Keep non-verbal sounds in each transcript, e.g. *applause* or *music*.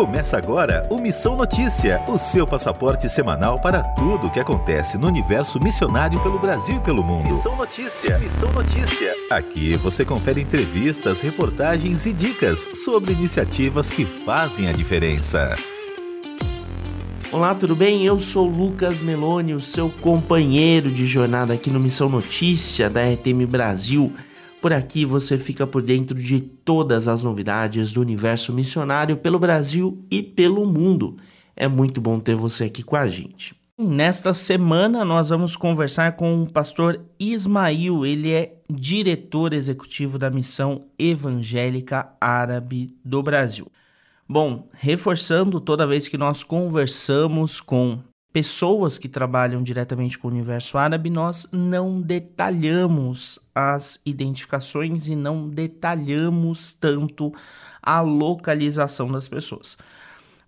Começa agora o Missão Notícia, o seu passaporte semanal para tudo o que acontece no universo missionário pelo Brasil e pelo mundo. Missão Notícia, Missão Notícia. Aqui você confere entrevistas, reportagens e dicas sobre iniciativas que fazem a diferença. Olá, tudo bem? Eu sou Lucas Meloni, o seu companheiro de jornada aqui no Missão Notícia da RTM Brasil. Por aqui você fica por dentro de todas as novidades do universo missionário pelo Brasil e pelo mundo. É muito bom ter você aqui com a gente. Nesta semana nós vamos conversar com o pastor Ismail, ele é diretor executivo da Missão Evangélica Árabe do Brasil. Bom, reforçando, toda vez que nós conversamos com pessoas que trabalham diretamente com o universo árabe, nós não detalhamos as identificações e não detalhamos tanto a localização das pessoas.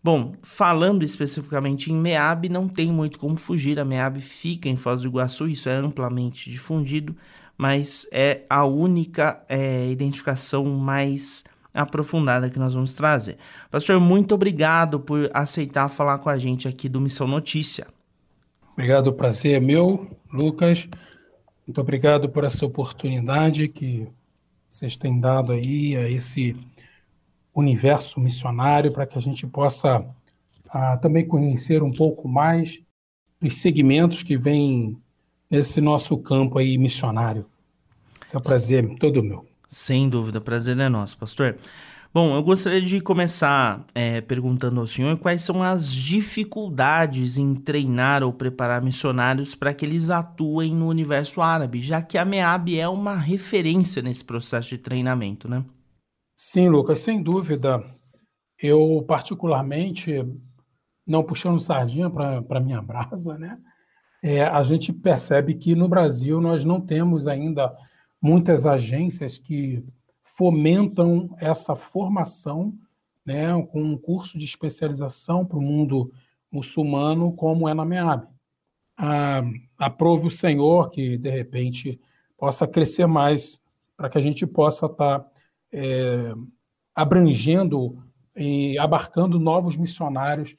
Bom, falando especificamente em MEAB, não tem muito como fugir. A MEAB fica em Foz do Iguaçu, isso é amplamente difundido, mas é a única é, identificação mais aprofundada que nós vamos trazer. Pastor, muito obrigado por aceitar falar com a gente aqui do Missão Notícia. Obrigado, o prazer é meu, Lucas. Muito obrigado por essa oportunidade que vocês têm dado aí a esse universo missionário para que a gente possa ah, também conhecer um pouco mais dos segmentos que vêm nesse nosso campo aí missionário. Esse é um prazer todo meu. Sem dúvida, prazer é nosso, pastor. Bom, eu gostaria de começar é, perguntando ao senhor quais são as dificuldades em treinar ou preparar missionários para que eles atuem no universo árabe, já que a MEAB é uma referência nesse processo de treinamento, né? Sim, Lucas, sem dúvida. Eu, particularmente, não puxando sardinha para minha brasa, né? É, a gente percebe que no Brasil nós não temos ainda muitas agências que fomentam essa formação, né, com um curso de especialização para o mundo muçulmano, como é na MEAB. Ah, aprove o Senhor que, de repente, possa crescer mais, para que a gente possa estar tá, é, abrangendo e abarcando novos missionários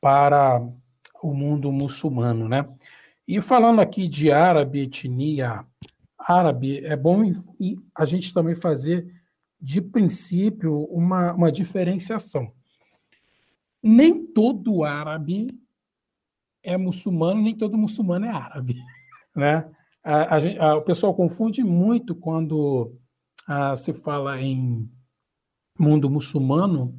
para o mundo muçulmano. Né? E falando aqui de árabe, etnia árabe, é bom a gente também fazer, de princípio, uma, uma diferenciação. Nem todo árabe é muçulmano, nem todo muçulmano é árabe. *laughs* Né? A, a, a, o pessoal confunde muito quando a, se fala em mundo muçulmano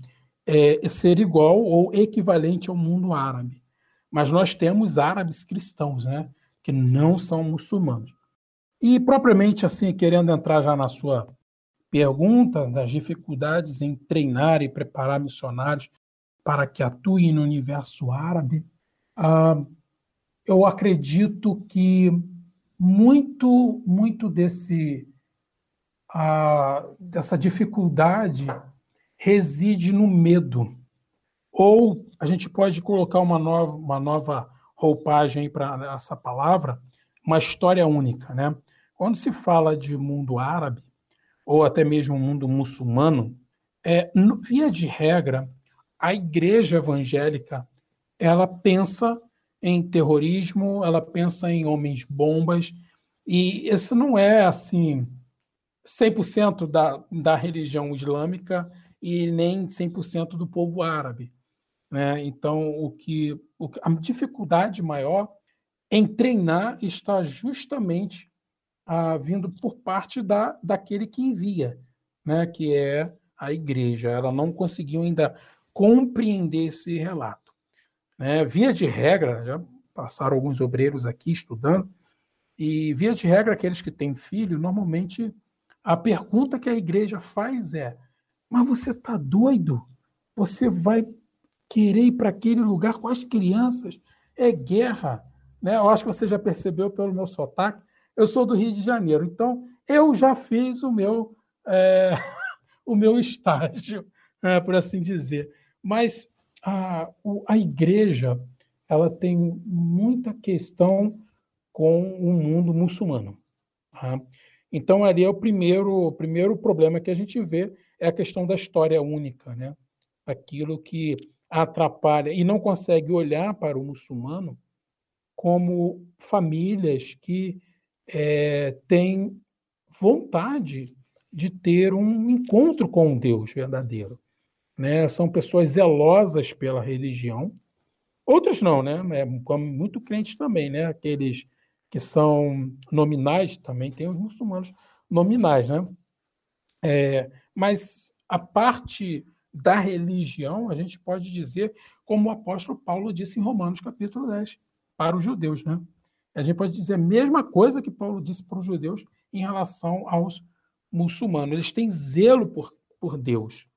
é, ser igual ou equivalente ao mundo árabe. Mas nós temos árabes cristãos, né, que não são muçulmanos. E propriamente assim, querendo entrar já na sua pergunta das dificuldades em treinar e preparar missionários para que atuem no universo árabe, uh, eu acredito que muito, muito desse uh, dessa dificuldade reside no medo. Ou a gente pode colocar uma nova, uma nova roupagem para essa palavra, uma história única, né? Quando se fala de mundo árabe, ou até mesmo mundo muçulmano, é, via de regra, a igreja evangélica ela pensa em terrorismo, ela pensa em homens bombas, e isso não é assim 100% da, da religião islâmica e nem 100% do povo árabe. Né? Então, o que, o, a dificuldade maior em treinar está justamente ah, vindo por parte da, daquele que envia, né, que é a igreja. Ela não conseguiu ainda compreender esse relato. Né? Via de regra, já passaram alguns obreiros aqui estudando, e via de regra, aqueles que têm filho, normalmente a pergunta que a igreja faz é: mas você está doido? Você vai querer ir para aquele lugar com as crianças? É guerra. Né? Eu acho que você já percebeu pelo meu sotaque eu sou do Rio de Janeiro, então eu já fiz o meu, é, *laughs* o meu estágio, é, por assim dizer. Mas a, a igreja ela tem muita questão com o mundo muçulmano. Tá? Então, ali é o primeiro, o primeiro problema que a gente vê é a questão da história única. Né? aquilo que atrapalha e não consegue olhar para o muçulmano como famílias que é, têm vontade de ter um encontro com Deus verdadeiro. Né? São pessoas zelosas pela religião. Outros não, né? É, muito crentes também, né? Aqueles que são nominais, também tem os muçulmanos nominais, né? É, mas a parte da religião, a gente pode dizer, como o apóstolo Paulo disse em Romanos capítulo 10, para os judeus, né? A gente pode dizer a mesma coisa que Paulo disse para os judeus em relação aos muçulmanos. Eles têm zelo por, por Deus.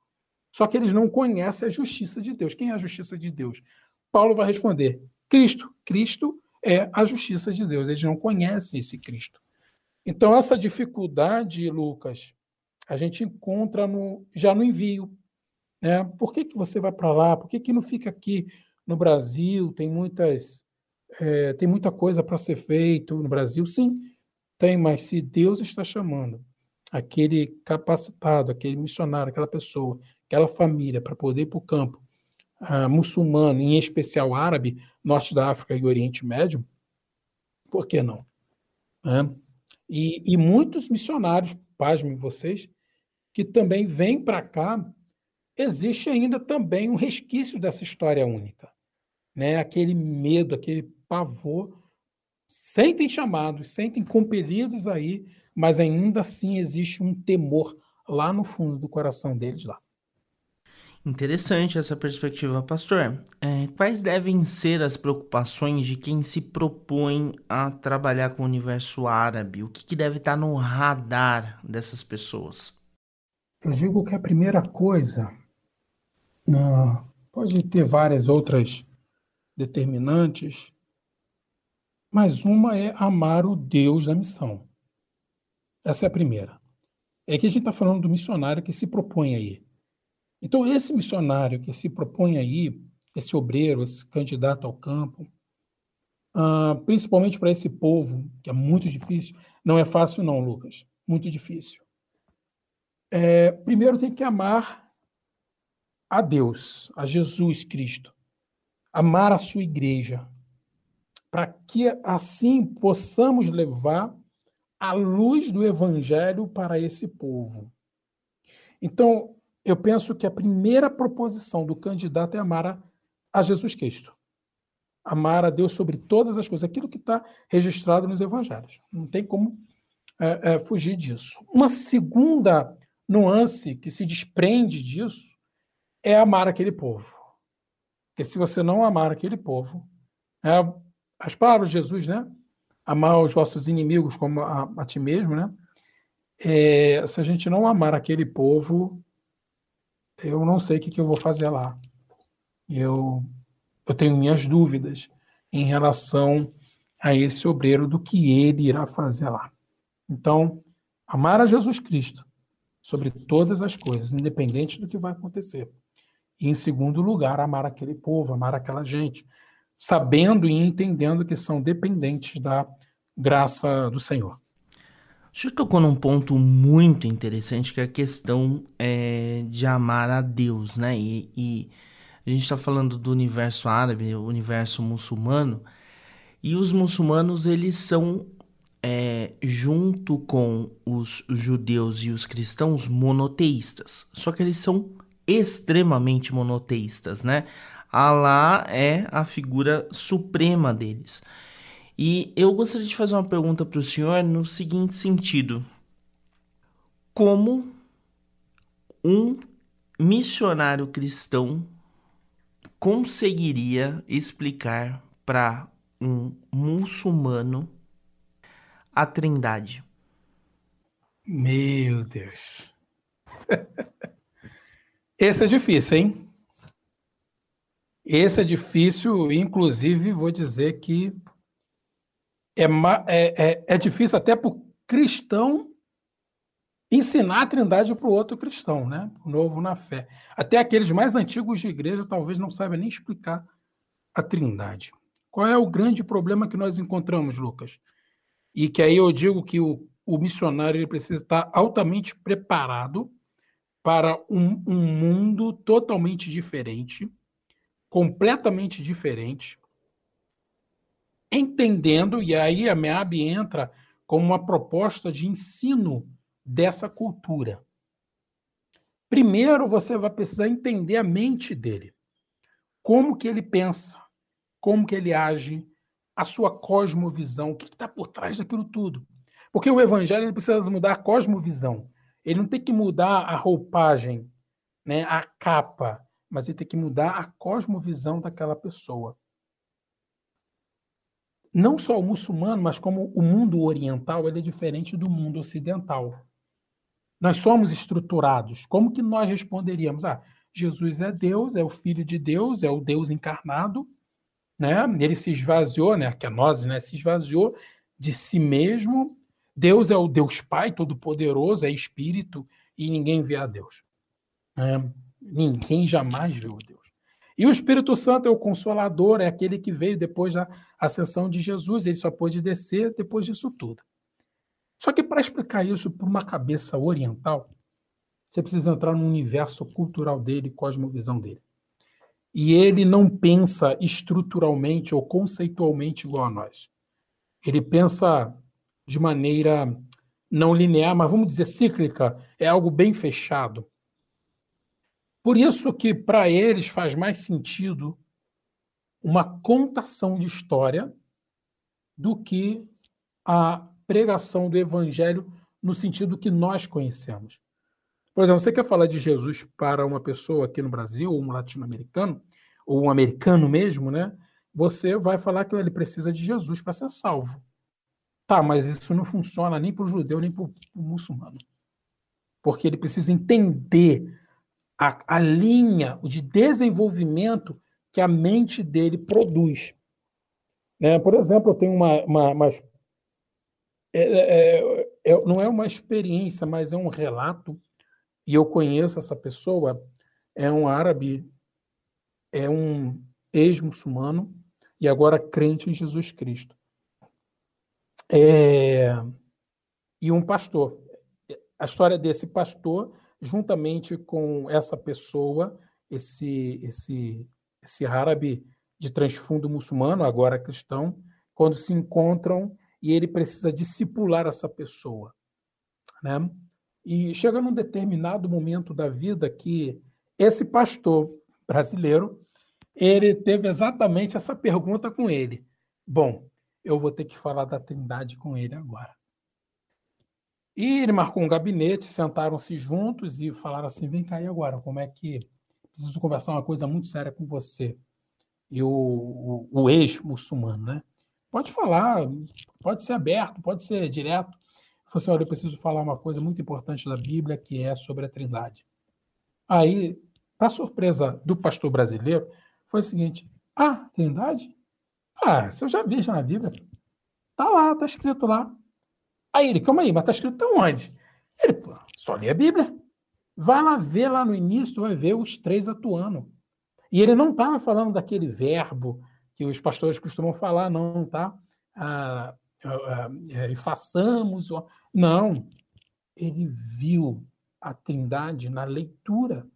Só que eles não conhecem a justiça de Deus. Quem é a justiça de Deus? Paulo vai responder: Cristo. Cristo é a justiça de Deus. Eles não conhecem esse Cristo. Então, essa dificuldade, Lucas, a gente encontra no, já no envio. Né? Por que, que você vai para lá? Por que, que não fica aqui no Brasil? Tem muitas. É, tem muita coisa para ser feito no Brasil, sim, tem, mas se Deus está chamando aquele capacitado, aquele missionário, aquela pessoa, aquela família para poder ir para o campo uh, muçulmano, em especial árabe, norte da África e Oriente Médio, por que não? É. E, e, muitos missionários, pasmem vocês, que também vêm para cá, existe ainda também um resquício dessa história única. Né? Aquele medo, aquele pavor, sentem chamados, sentem compelidos aí, mas ainda assim existe um temor lá no fundo do coração deles lá. Interessante essa perspectiva, pastor. É, quais devem ser as preocupações de quem se propõe a trabalhar com o universo árabe? O que, que deve estar no radar dessas pessoas? Eu digo que a primeira coisa, pode ter várias outras determinantes, mas uma é amar o Deus da missão. Essa é a primeira. É que a gente está falando do missionário que se propõe aí então, esse missionário que se propõe aí, esse obreiro, esse candidato ao campo, uh, principalmente para esse povo, que é muito difícil, não é fácil, não, Lucas, muito difícil. É, primeiro tem que amar a Deus, a Jesus Cristo, amar a sua igreja, para que assim possamos levar a luz do evangelho para esse povo. Então, eu penso que a primeira proposição do candidato é amar a, Jesus Cristo. Amar a Deus sobre todas as coisas, aquilo que está registrado nos evangelhos. Não tem como é, é, fugir disso. Uma segunda nuance que se desprende disso é amar aquele povo. Porque se você não amar aquele povo, é, as palavras de Jesus, né? Amar os vossos inimigos como a, a ti mesmo, né? É, se a gente não amar aquele povo, eu não sei o que, que eu vou fazer lá. Eu, eu tenho minhas dúvidas em relação a esse obreiro do que ele irá fazer lá. Então, amar a Jesus Cristo sobre todas as coisas, independente do que vai acontecer. E, em segundo lugar, amar aquele povo, amar aquela gente, sabendo e entendendo que são dependentes da graça do Senhor. O senhor tocou num ponto muito interessante que é a questão é, de amar a Deus, né? E, e a gente está falando do universo árabe, o universo muçulmano, e os muçulmanos eles são é, junto com os judeus e os cristãos monoteístas. Só que eles são extremamente monoteístas, né? Alá é a figura suprema deles. E eu gostaria de fazer uma pergunta para o senhor no seguinte sentido: Como um missionário cristão conseguiria explicar para um muçulmano a Trindade? Meu Deus. *laughs* Esse é difícil, hein? Esse é difícil, inclusive vou dizer que é, é, é, é difícil até para o cristão ensinar a trindade para o outro cristão, né? Novo na fé. Até aqueles mais antigos de igreja talvez não saibam nem explicar a trindade. Qual é o grande problema que nós encontramos, Lucas? E que aí eu digo que o, o missionário ele precisa estar altamente preparado para um, um mundo totalmente diferente, completamente diferente, entendendo, e aí a MEAB entra como uma proposta de ensino dessa cultura. Primeiro, você vai precisar entender a mente dele. Como que ele pensa, como que ele age, a sua cosmovisão, o que está por trás daquilo tudo. Porque o evangelho precisa mudar a cosmovisão. Ele não tem que mudar a roupagem, né, a capa, mas ele tem que mudar a cosmovisão daquela pessoa. Não só o muçulmano, mas como o mundo oriental, ele é diferente do mundo ocidental. Nós somos estruturados. Como que nós responderíamos? Ah, Jesus é Deus, é o Filho de Deus, é o Deus encarnado, né? Ele se esvaziou, né? Que a nós, né? Se esvaziou de si mesmo. Deus é o Deus Pai Todo-Poderoso, é Espírito e ninguém vê a Deus. É, ninguém jamais viu Deus. E o Espírito Santo é o Consolador, é aquele que veio depois da ascensão de Jesus. Ele só pôde descer depois disso tudo. Só que para explicar isso por uma cabeça oriental, você precisa entrar no universo cultural dele, cosmovisão dele. E ele não pensa estruturalmente ou conceitualmente igual a nós. Ele pensa de maneira não linear, mas vamos dizer cíclica, é algo bem fechado. Por isso que para eles faz mais sentido uma contação de história do que a pregação do evangelho no sentido que nós conhecemos. Por exemplo, você quer falar de Jesus para uma pessoa aqui no Brasil, ou um latino-americano, ou um americano mesmo, né? Você vai falar que ele precisa de Jesus para ser salvo. Tá, mas isso não funciona nem para o judeu, nem para o muçulmano. Porque ele precisa entender a, a linha de desenvolvimento que a mente dele produz. Né? Por exemplo, eu tenho uma, uma, uma é, é, é, não é uma experiência, mas é um relato, e eu conheço essa pessoa, é um árabe, é um ex-muçulmano, e agora crente em Jesus Cristo. É, e um pastor. A história desse pastor, juntamente com essa pessoa, esse, esse, esse árabe de transfundo muçulmano, agora cristão, quando se encontram e ele precisa discipular essa pessoa. Né? E chega num determinado momento da vida que esse pastor brasileiro ele teve exatamente essa pergunta com ele. Bom, eu vou ter que falar da Trindade com ele agora. E ele marcou um gabinete, sentaram-se juntos e falaram assim: vem cá aí agora, como é que. Preciso conversar uma coisa muito séria com você. E o, o, o ex-muçulmano, né? Pode falar, pode ser aberto, pode ser direto. Eu falei assim, olha, eu preciso falar uma coisa muito importante da Bíblia, que é sobre a Trindade. Aí, para surpresa do pastor brasileiro, foi o seguinte: Ah, Trindade? Ah, isso eu já vi já na Bíblia. Tá lá, tá escrito lá. Aí ele, calma aí, mas tá escrito onde? Ele, pô, só lê a Bíblia. Vai lá ver lá no início, vai ver os três atuando. E ele não estava falando daquele verbo que os pastores costumam falar, não, tá? Ah, ah, é, façamos. Não. Ele viu a trindade na leitura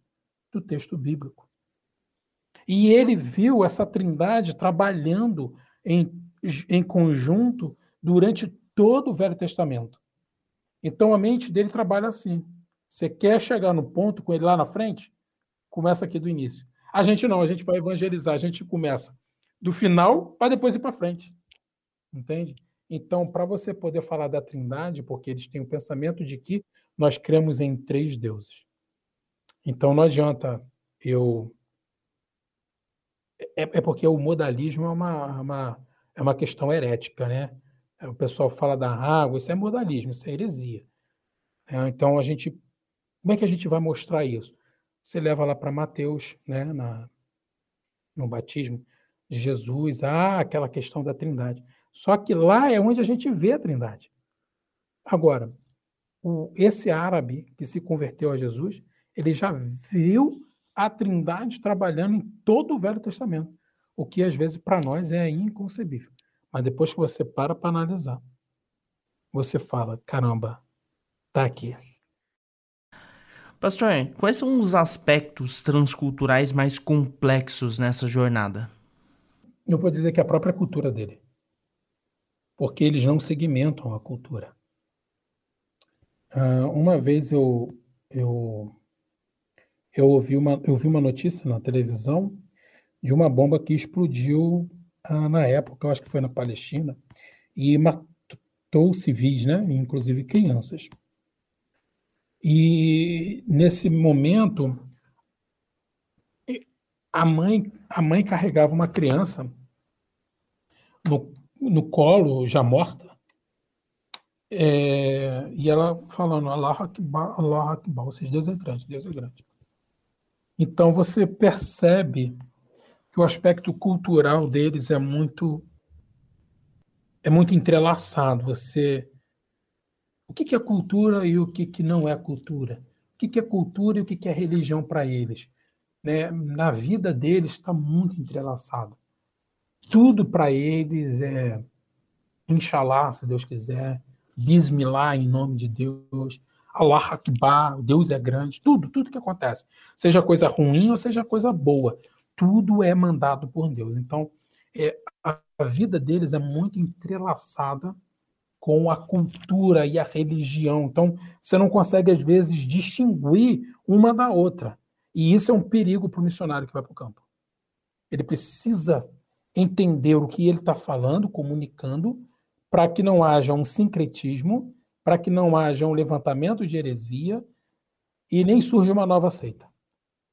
do texto bíblico. E ele viu essa trindade trabalhando em, em conjunto durante todo o Velho Testamento. Então a mente dele trabalha assim. Você quer chegar no ponto com ele lá na frente? Começa aqui do início. A gente não, a gente vai evangelizar, a gente começa do final para depois ir para frente. Entende? Então, para você poder falar da Trindade, porque eles têm o pensamento de que nós cremos em três deuses. Então, não adianta eu. É, é porque o modalismo é uma, uma, é uma questão herética, né? O pessoal fala da água, isso é modalismo, isso é heresia. É, então, a gente. Como é que a gente vai mostrar isso? Você leva lá para Mateus, né, na, no batismo de Jesus, ah, aquela questão da trindade. Só que lá é onde a gente vê a trindade. Agora, o, esse árabe que se converteu a Jesus, ele já viu a trindade trabalhando em todo o Velho Testamento, o que às vezes para nós é inconcebível. Mas depois que você para para analisar, você fala, caramba, tá aqui. Pastor, quais são os aspectos transculturais mais complexos nessa jornada? Eu vou dizer que é a própria cultura dele. Porque eles não segmentam a cultura. Uh, uma vez eu, eu, eu, ouvi uma, eu vi uma notícia na televisão de uma bomba que explodiu na época, eu acho que foi na Palestina, e matou civis, né? inclusive crianças. E nesse momento, a mãe, a mãe carregava uma criança no, no colo, já morta, é, e ela falando, Allah Akbar, Allah Akbar, ou seja, Deus é grande, Deus é grande. Então você percebe que o aspecto cultural deles é muito é muito entrelaçado. Você o que, é cultura e o que, não é cultura? O que, é cultura e o que, que é religião para eles? Né? Na vida deles está muito entrelaçado. Tudo para eles é Inshallah, se Deus quiser, Bismillah, em nome de Deus, Allah Akbar, Deus é grande, tudo, tudo que acontece, seja coisa ruim ou seja coisa boa, tudo é mandado por Deus. Então, é, a, a vida deles é muito entrelaçada com a cultura e a religião. Então, você não consegue, às vezes, distinguir uma da outra. E isso é um perigo para o missionário que vai para o campo. Ele precisa entender o que ele está falando, comunicando, para que não haja um sincretismo, para que não haja um levantamento de heresia e nem surja uma nova seita.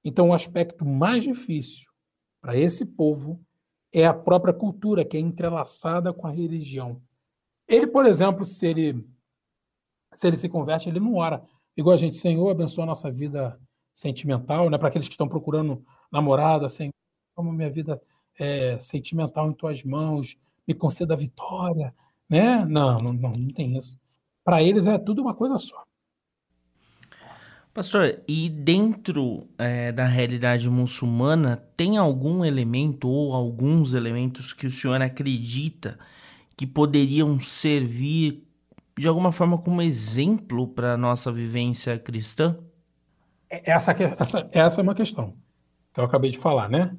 Então, o aspecto mais difícil para esse povo é a própria cultura, que é entrelaçada com a religião. Ele, por exemplo, se ele se ele se converte, ele não ora. Igual a gente, Senhor, abençoa a nossa vida sentimental, né? Para aqueles que estão procurando namorada, Senhor, como minha vida é, sentimental em tuas mãos, me conceda a vitória, né? Não, não, não, não tem isso. Para eles é tudo uma coisa só. Pastor, e dentro é, da realidade muçulmana, tem algum elemento ou alguns elementos que o senhor acredita que poderiam servir de alguma forma como exemplo para a nossa vivência cristã? É, essa, essa, essa é uma questão que eu acabei de falar, né?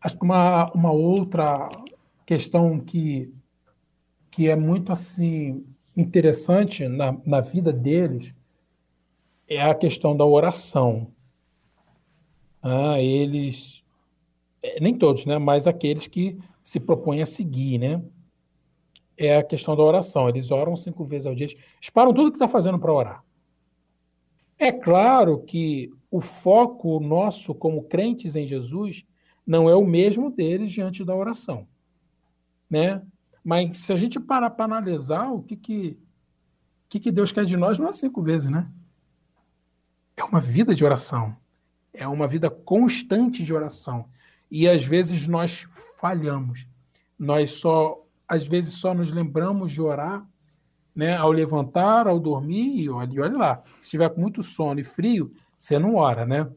Acho que uma, uma outra questão que, que é muito assim interessante na, na vida deles é a questão da oração. Ah, eles, é, nem todos, né? Mas aqueles que se propõem a seguir, né? é a questão da oração. Eles oram cinco vezes ao dia, eles param tudo que está fazendo para orar. É claro que o foco nosso como crentes em Jesus não é o mesmo deles diante da oração, né? Mas se a gente parar para analisar o que que, que que Deus quer de nós, não é cinco vezes, né? É uma vida de oração, é uma vida constante de oração. E às vezes nós falhamos, nós só às vezes só nos lembramos de orar né, ao levantar, ao dormir, e olha, olha lá, se estiver com muito sono e frio, você não ora, né?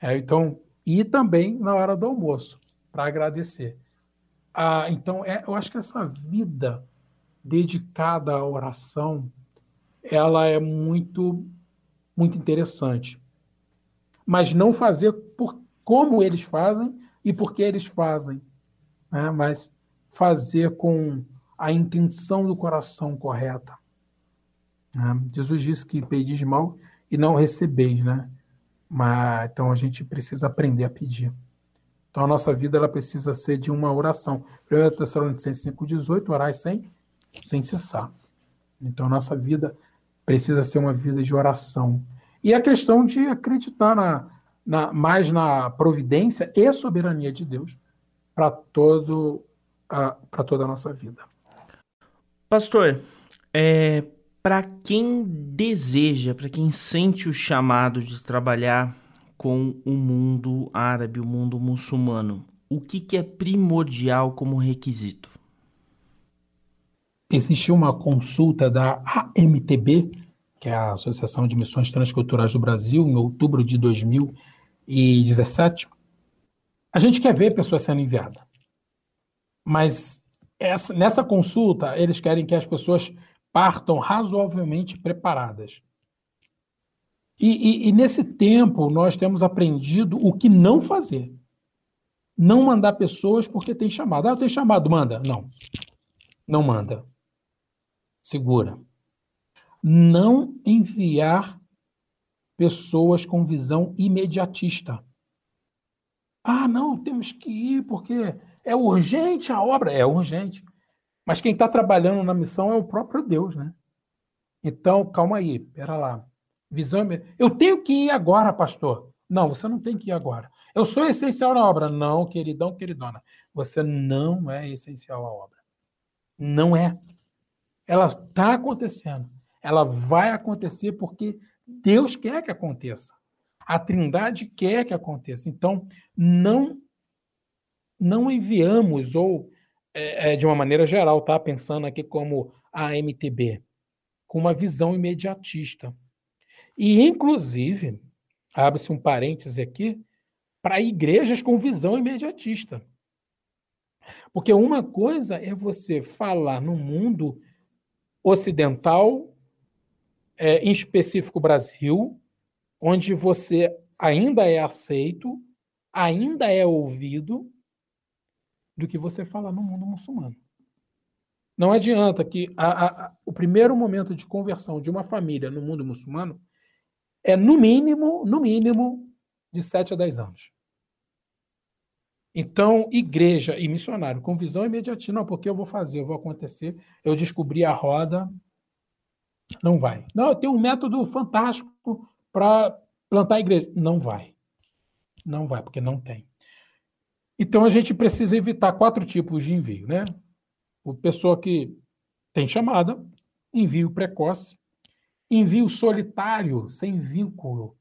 É, então, e também na hora do almoço, para agradecer. Ah, então, é, eu acho que essa vida dedicada à oração, ela é muito, muito interessante. Mas não fazer por como eles fazem e por que eles fazem, né? mas fazer com a intenção do coração correta. Né? Jesus disse que pedis mal e não recebeis, né? Mas, então a gente precisa aprender a pedir. Então a nossa vida ela precisa ser de uma oração. 1 Tessalonicenses 5,18, orai sem, sem cessar. Então a nossa vida precisa ser uma vida de oração. E a questão de acreditar na, na, mais na providência e soberania de Deus para todo para toda a nossa vida. Pastor, é, para quem deseja, para quem sente o chamado de trabalhar com o mundo árabe, o mundo muçulmano, o que, que é primordial como requisito? Existiu uma consulta da AMTB, que é a Associação de Missões Transculturais do Brasil, em outubro de 2017. A gente quer ver pessoas sendo enviadas. Mas essa, nessa consulta, eles querem que as pessoas partam razoavelmente preparadas. E, e, e, nesse tempo nós temos aprendido o que não fazer. Não mandar pessoas porque tem chamado. Ah, tem chamado, manda. Não. Não manda. Segura. Não enviar pessoas com visão imediatista. Ah, não, temos que ir porque é urgente a obra. É urgente. Mas quem está trabalhando na missão é o próprio Deus, né? Então, calma aí, pera lá. Visão. Eu tenho que ir agora, pastor. Não, você não tem que ir agora. Eu sou essencial na obra. Não, queridão, queridona. Você não é essencial à obra. Não é. Ela está acontecendo. Ela vai acontecer porque Deus quer que aconteça. A Trindade quer que aconteça. Então, não não enviamos ou é, é, de uma maneira geral, tá? Pensando aqui como a MTB, com uma visão imediatista. E, inclusive, abre-se um parêntese aqui, para igrejas com visão imediatista. Porque uma coisa é você falar no mundo ocidental, é, em específico Brasil, onde você ainda é aceito, ainda é ouvido, do que você falar no mundo muçulmano. Não adianta que a, a, o primeiro momento de conversão de uma família no mundo muçulmano é no mínimo, no mínimo, de 7 a 10 anos. Então, igreja e missionário com visão imediatina, não, porque eu vou fazer, eu vou acontecer, eu descobri a roda, não vai. Não, eu tenho um método fantástico para plantar a igreja. Não vai. Não vai, porque não tem. Então, a gente precisa evitar quatro tipos de envio, né? O pessoa que tem chamada, envio precoce, envio solitário, sem vínculo.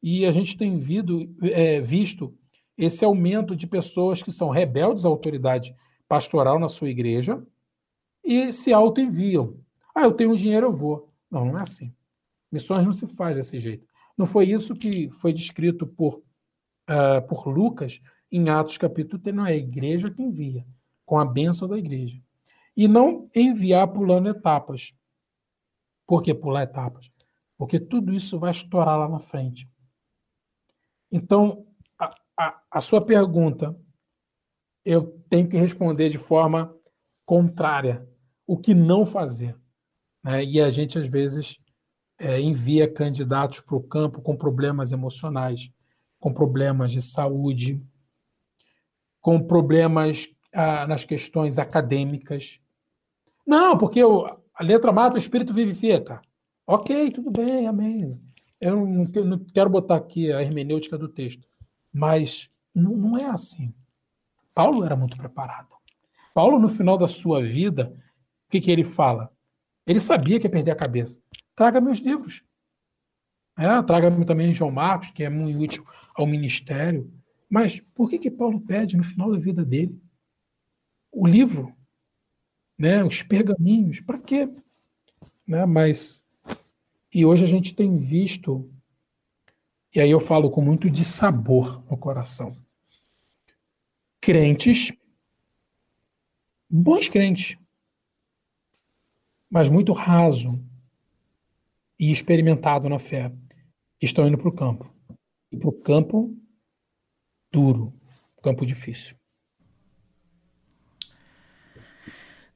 E a gente tem vido, é, visto esse aumento de pessoas que são rebeldes à autoridade pastoral na sua igreja e se auto-enviam. Ah, eu tenho dinheiro, eu vou. Não, não é assim. Missões não se faz desse jeito. Não foi isso que foi descrito por, uh, por Lucas em Atos capítulo 3. Não é a igreja que envia, com a bênção da igreja. E não enviar pulando etapas. Por que pular etapas? Porque tudo isso vai estourar lá na frente. Então, a, sua pergunta, eu tenho que responder de forma contrária. O que não fazer? Né? E a gente, às vezes, é, envia candidatos para o campo com problemas emocionais, com problemas de saúde, com problemas ah, nas questões acadêmicas. Não, porque eu, a letra mata, o espírito vivifica. Ok, tudo bem, amém. Eu não, não quero botar aqui a hermenêutica do texto, mas não, não é assim. Paulo era muito preparado. Paulo, no final da sua vida, o que, que ele fala? Ele sabia que ia perder a cabeça. Traga meus livros. É, Traga-me também João Marcos, que é muito útil ao ministério. Mas por que, que Paulo pede no final da vida dele o livro? né, os pergaminhos, para quê? Né, mas e hoje a gente tem visto e aí eu falo com muito de sabor no coração. Crentes bons crentes, mas muito raso e experimentado na fé, estão indo para o campo. E para o campo duro, campo difícil.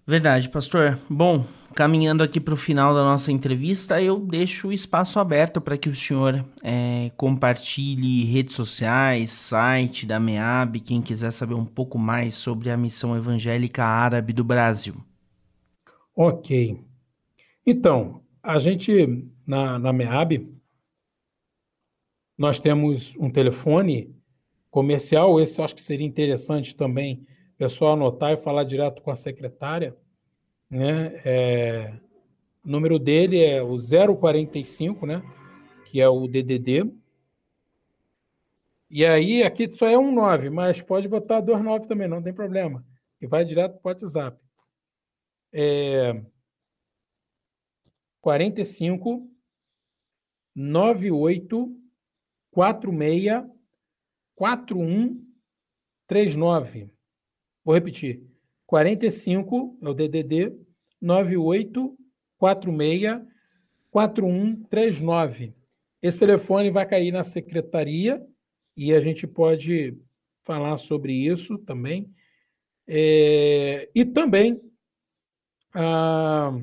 Verdade, pastor. Bom, caminhando aqui para o final da nossa entrevista, eu deixo o espaço aberto para que o senhor é, compartilhe redes sociais, site da MEAB, quem quiser saber um pouco mais sobre a missão evangélica árabe do Brasil. Ok. Então, a gente, na, na MEAB, nós temos um telefone comercial, esse eu acho que seria interessante também pessoal anotar e falar direto com a secretária, né? É, o número dele é o 045, né? Que é o DDD. E aí, aqui só é um 9, mas pode botar dois 9 também, não tem problema. E vai direto para o WhatsApp. É 45 98 46 41 39. Vou repetir. 45 é o DDD 98 46 4139. Esse telefone vai cair na secretaria e a gente pode falar sobre isso também. É, e também ah,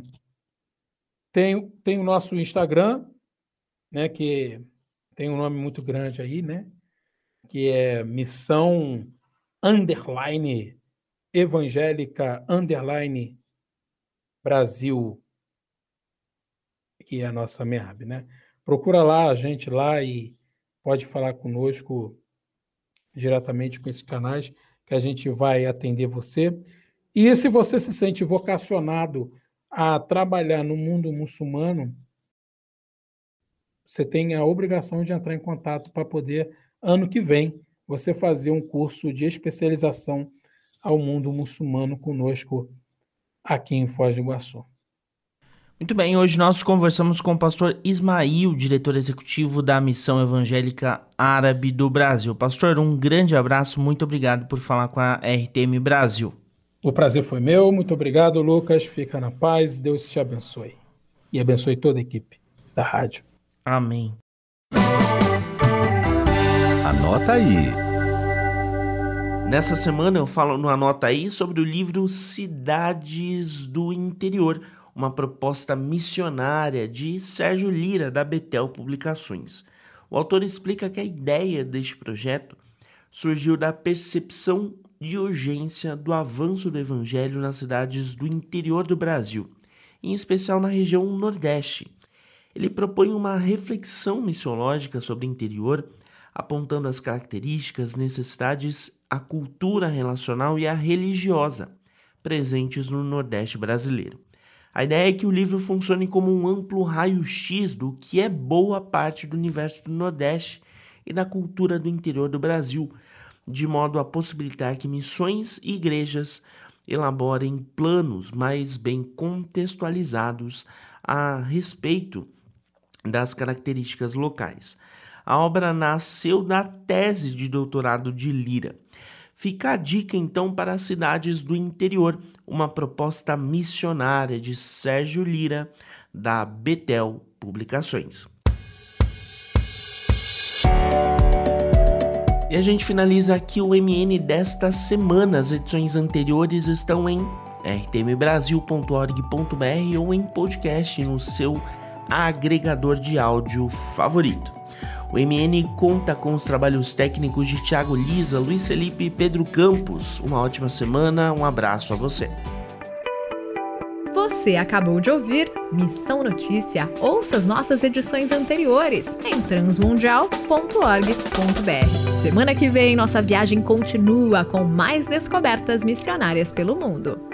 tem, tem o nosso Instagram, né, que tem um nome muito grande aí, né, que é Missão Underline Evangélica Underline Brasil, que é a nossa MEAB, né? Procura lá a gente lá e pode falar conosco diretamente com esses canais que a gente vai atender você. E se você se sente vocacionado a trabalhar no mundo muçulmano, você tem a obrigação de entrar em contato para poder, ano que vem, você fazer um curso de especialização ao mundo muçulmano conosco aqui em Foz do Iguaçu. Muito bem, hoje nós conversamos com o pastor Ismail, diretor executivo da Missão Evangélica Árabe do Brasil. Pastor, um grande abraço, muito obrigado por falar com a RTM Brasil. O prazer foi meu, muito obrigado, Lucas. Fica na paz, Deus te abençoe. E abençoe toda a equipe da rádio. Amém. Anota aí. Nessa semana eu falo no Anota aí sobre o livro Cidades do Interior uma proposta missionária de Sérgio Lira, da Betel Publicações. O autor explica que a ideia deste projeto surgiu da percepção de urgência do avanço do evangelho nas cidades do interior do Brasil, em especial na região Nordeste. Ele propõe uma reflexão missiológica sobre o interior, apontando as características, necessidades, a cultura relacional e a religiosa presentes no Nordeste brasileiro. A ideia é que o livro funcione como um amplo raio-x do que é boa parte do universo do Nordeste e da cultura do interior do Brasil, de modo a possibilitar que missões e igrejas elaborem planos mais bem contextualizados a respeito das características locais. A obra nasceu da tese de doutorado de Lira Fica a dica então para as cidades do interior, uma proposta missionária de Sérgio Lira, da Betel Publicações. E a gente finaliza aqui o MN desta semana. As edições anteriores estão em rtmbrasil.org.br ou em podcast no seu agregador de áudio favorito. O MN conta com os trabalhos técnicos de Thiago Lisa, Luiz Felipe e Pedro Campos. Uma ótima semana, um abraço a você. Você acabou de ouvir Missão Notícia. Ouça as nossas edições anteriores em transmundial.org.br. Semana que vem, nossa viagem continua com mais descobertas missionárias pelo mundo.